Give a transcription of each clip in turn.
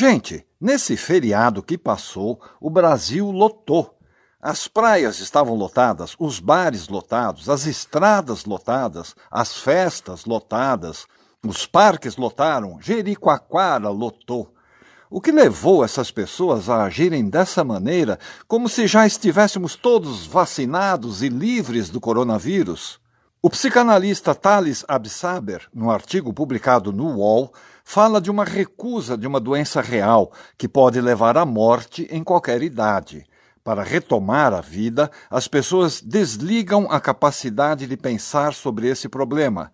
Gente, nesse feriado que passou, o Brasil lotou. As praias estavam lotadas, os bares lotados, as estradas lotadas, as festas lotadas, os parques lotaram, Jericoacoara lotou. O que levou essas pessoas a agirem dessa maneira, como se já estivéssemos todos vacinados e livres do coronavírus? O psicanalista Thales Absaber, no artigo publicado no UOL, fala de uma recusa de uma doença real que pode levar à morte em qualquer idade. Para retomar a vida, as pessoas desligam a capacidade de pensar sobre esse problema.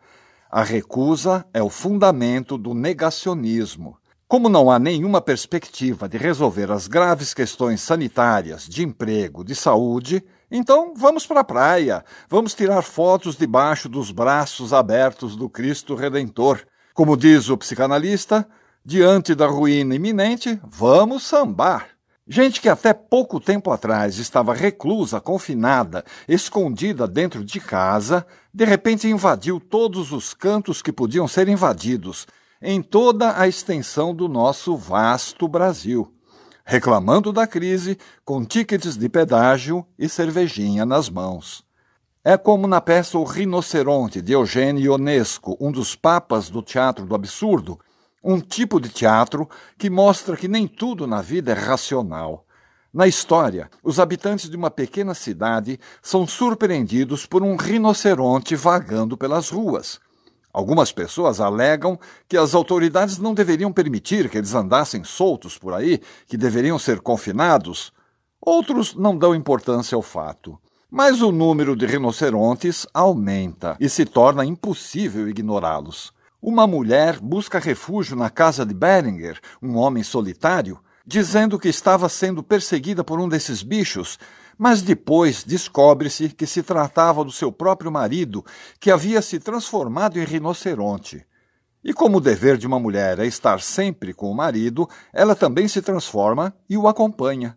A recusa é o fundamento do negacionismo. Como não há nenhuma perspectiva de resolver as graves questões sanitárias, de emprego, de saúde, então vamos para a praia, vamos tirar fotos debaixo dos braços abertos do Cristo Redentor. Como diz o psicanalista, diante da ruína iminente, vamos sambar. Gente que até pouco tempo atrás estava reclusa, confinada, escondida dentro de casa, de repente invadiu todos os cantos que podiam ser invadidos, em toda a extensão do nosso vasto Brasil, reclamando da crise com tickets de pedágio e cervejinha nas mãos. É como na peça O Rinoceronte, de Eugênio Ionesco, um dos papas do teatro do absurdo, um tipo de teatro que mostra que nem tudo na vida é racional. Na história, os habitantes de uma pequena cidade são surpreendidos por um rinoceronte vagando pelas ruas. Algumas pessoas alegam que as autoridades não deveriam permitir que eles andassem soltos por aí, que deveriam ser confinados. Outros não dão importância ao fato. Mas o número de rinocerontes aumenta e se torna impossível ignorá-los. Uma mulher busca refúgio na casa de Beringer, um homem solitário, dizendo que estava sendo perseguida por um desses bichos, mas depois descobre-se que se tratava do seu próprio marido, que havia se transformado em rinoceronte. E como o dever de uma mulher é estar sempre com o marido, ela também se transforma e o acompanha.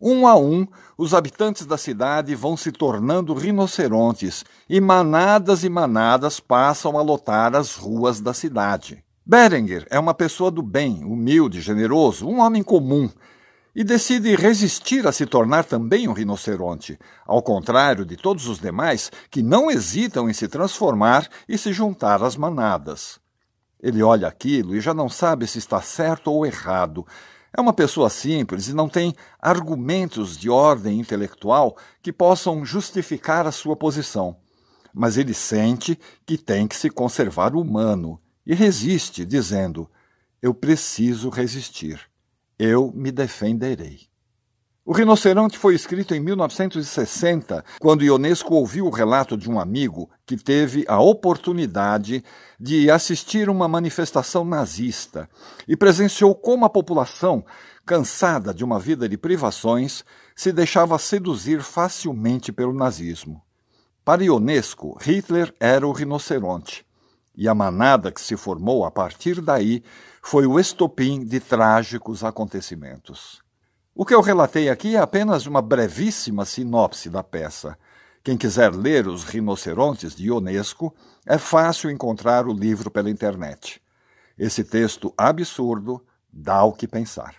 Um a um, os habitantes da cidade vão se tornando rinocerontes e manadas e manadas passam a lotar as ruas da cidade. Berenger é uma pessoa do bem, humilde, generoso, um homem comum, e decide resistir a se tornar também um rinoceronte, ao contrário de todos os demais que não hesitam em se transformar e se juntar às manadas. Ele olha aquilo e já não sabe se está certo ou errado, é uma pessoa simples e não tem argumentos de ordem intelectual que possam justificar a sua posição. Mas ele sente que tem que se conservar humano e resiste, dizendo: Eu preciso resistir. Eu me defenderei. O Rinoceronte foi escrito em 1960, quando Ionesco ouviu o relato de um amigo que teve a oportunidade de assistir uma manifestação nazista e presenciou como a população, cansada de uma vida de privações, se deixava seduzir facilmente pelo nazismo. Para Ionesco, Hitler era o rinoceronte, e a manada que se formou a partir daí foi o estopim de trágicos acontecimentos. O que eu relatei aqui é apenas uma brevíssima sinopse da peça. Quem quiser ler Os Rinocerontes de Ionesco, é fácil encontrar o livro pela internet. Esse texto absurdo dá o que pensar.